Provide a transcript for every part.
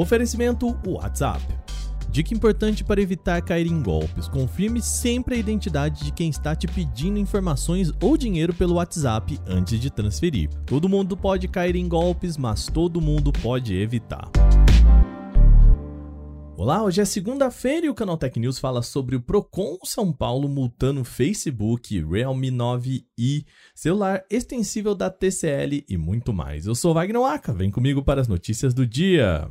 Oferecimento WhatsApp. Dica importante para evitar cair em golpes: confirme sempre a identidade de quem está te pedindo informações ou dinheiro pelo WhatsApp antes de transferir. Todo mundo pode cair em golpes, mas todo mundo pode evitar. Olá, hoje é segunda-feira e o Canal Tech News fala sobre o Procon São Paulo multando Facebook, Realme 9i, celular extensível da TCL e muito mais. Eu sou Wagner Waka, vem comigo para as notícias do dia.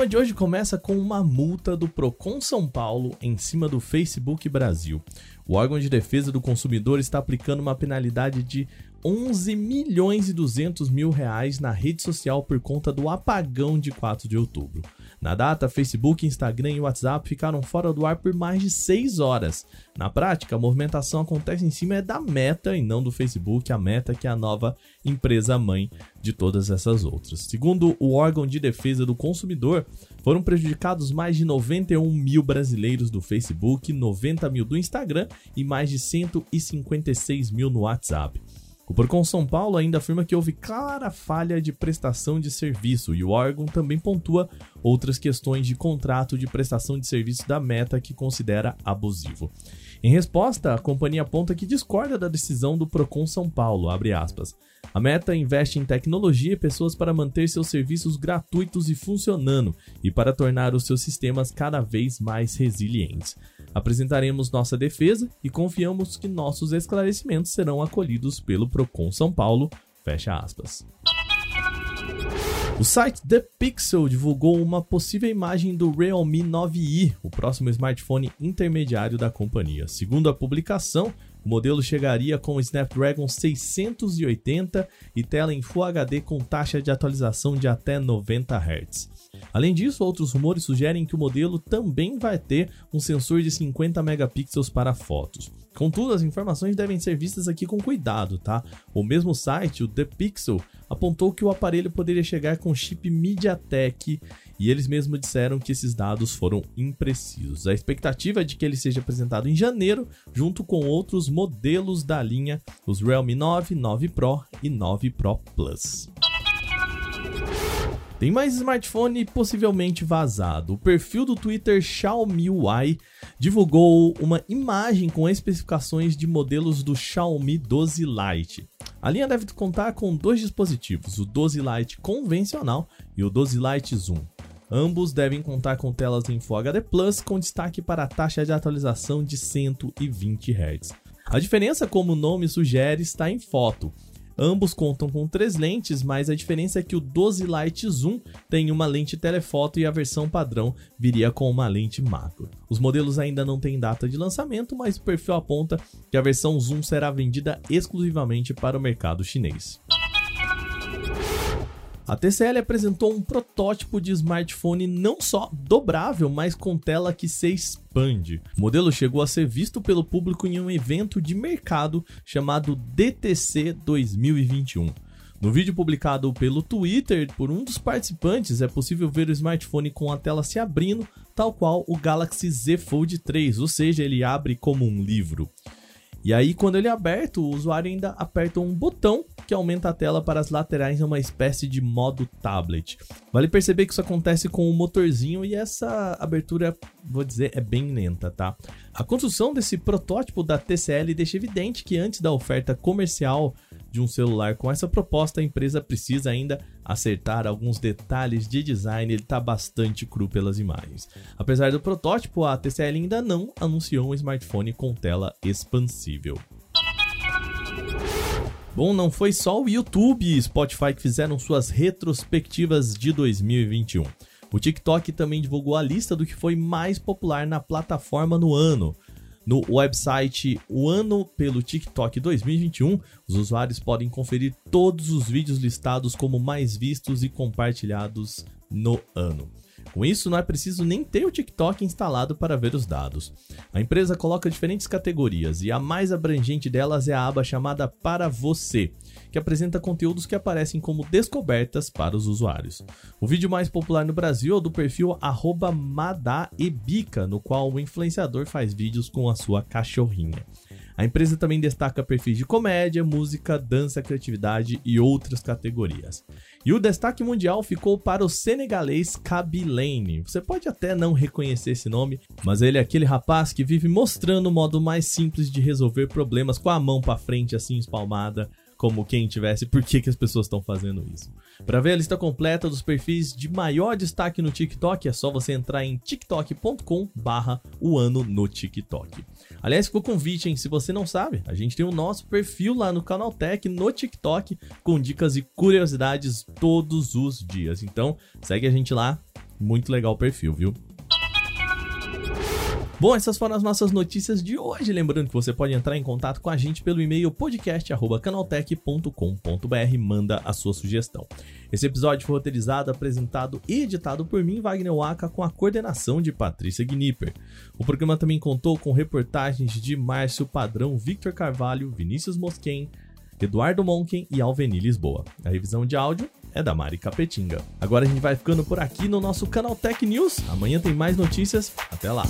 Programa de hoje começa com uma multa do Procon São Paulo em cima do Facebook Brasil. O órgão de defesa do consumidor está aplicando uma penalidade de 11 milhões e 200 mil reais na rede social por conta do apagão de 4 de outubro. Na data, Facebook, Instagram e WhatsApp ficaram fora do ar por mais de 6 horas. Na prática, a movimentação acontece em cima é da Meta e não do Facebook, a Meta que é a nova empresa mãe de todas essas outras. Segundo o órgão de defesa do consumidor, foram prejudicados mais de 91 mil brasileiros do Facebook, 90 mil do Instagram e mais de 156 mil no WhatsApp. O Procon São Paulo ainda afirma que houve clara falha de prestação de serviço e o órgão também pontua outras questões de contrato de prestação de serviço da Meta que considera abusivo. Em resposta, a companhia aponta que discorda da decisão do Procon São Paulo, A Meta investe em tecnologia e pessoas para manter seus serviços gratuitos e funcionando e para tornar os seus sistemas cada vez mais resilientes. Apresentaremos nossa defesa e confiamos que nossos esclarecimentos serão acolhidos pelo Procon São Paulo. Fecha aspas. O site The Pixel divulgou uma possível imagem do Realme 9i, o próximo smartphone intermediário da companhia. Segundo a publicação, o modelo chegaria com o Snapdragon 680 e tela em Full HD com taxa de atualização de até 90 Hz. Além disso, outros rumores sugerem que o modelo também vai ter um sensor de 50 megapixels para fotos. Contudo, as informações devem ser vistas aqui com cuidado, tá? O mesmo site, o The Pixel, apontou que o aparelho poderia chegar com chip MediaTek e eles mesmos disseram que esses dados foram imprecisos. A expectativa é de que ele seja apresentado em janeiro, junto com outros modelos da linha, os Realme 9, 9 Pro e 9 Pro Plus. Tem mais smartphone possivelmente vazado. O perfil do Twitter Xiaomi UI divulgou uma imagem com especificações de modelos do Xiaomi 12 Lite. A linha deve contar com dois dispositivos, o 12 Lite convencional e o 12 Lite Zoom. Ambos devem contar com telas em Full HD Plus com destaque para a taxa de atualização de 120 Hz. A diferença, como o nome sugere, está em foto. Ambos contam com três lentes, mas a diferença é que o 12 Lite Zoom tem uma lente telefoto e a versão padrão viria com uma lente macro. Os modelos ainda não têm data de lançamento, mas o perfil aponta que a versão Zoom será vendida exclusivamente para o mercado chinês. A TCL apresentou um protótipo de smartphone não só dobrável, mas com tela que se expande. O modelo chegou a ser visto pelo público em um evento de mercado chamado DTC 2021. No vídeo publicado pelo Twitter por um dos participantes, é possível ver o smartphone com a tela se abrindo, tal qual o Galaxy Z Fold 3, ou seja, ele abre como um livro. E aí, quando ele é aberto, o usuário ainda aperta um botão que aumenta a tela para as laterais em uma espécie de modo tablet. Vale perceber que isso acontece com o motorzinho e essa abertura, vou dizer, é bem lenta, tá? A construção desse protótipo da TCL deixa evidente que antes da oferta comercial de um celular com essa proposta, a empresa precisa ainda acertar alguns detalhes de design, ele está bastante cru pelas imagens. Apesar do protótipo, a TCL ainda não anunciou um smartphone com tela expansível. Bom, não foi só o YouTube e Spotify que fizeram suas retrospectivas de 2021. O TikTok também divulgou a lista do que foi mais popular na plataforma no ano. No website O Ano pelo TikTok 2021, os usuários podem conferir todos os vídeos listados como mais vistos e compartilhados no ano. Com isso, não é preciso nem ter o TikTok instalado para ver os dados. A empresa coloca diferentes categorias e a mais abrangente delas é a aba chamada Para Você, que apresenta conteúdos que aparecem como descobertas para os usuários. O vídeo mais popular no Brasil é do perfil @madaebica, no qual o influenciador faz vídeos com a sua cachorrinha. A empresa também destaca perfis de comédia, música, dança, criatividade e outras categorias. E o destaque mundial ficou para o senegalês Kabilane. Você pode até não reconhecer esse nome, mas ele é aquele rapaz que vive mostrando o modo mais simples de resolver problemas com a mão para frente assim espalmada, como quem tivesse por que, que as pessoas estão fazendo isso. Para ver a lista completa dos perfis de maior destaque no TikTok, é só você entrar em tiktok.com barra o ano no TikTok. Aliás, ficou convite, hein? Se você não sabe, a gente tem o nosso perfil lá no Canal Tech no TikTok com dicas e curiosidades todos os dias. Então, segue a gente lá. Muito legal o perfil, viu? Bom, essas foram as nossas notícias de hoje. Lembrando que você pode entrar em contato com a gente pelo e-mail podcast@canaltech.com.br. Manda a sua sugestão. Esse episódio foi roteirizado, apresentado e editado por mim, Wagner Waka, com a coordenação de Patrícia Gnipper. O programa também contou com reportagens de Márcio Padrão, Victor Carvalho, Vinícius Mosquen, Eduardo Monken e Alveni Lisboa. A revisão de áudio é da Mari Capetinga. Agora a gente vai ficando por aqui no nosso canal Tech News. Amanhã tem mais notícias. Até lá!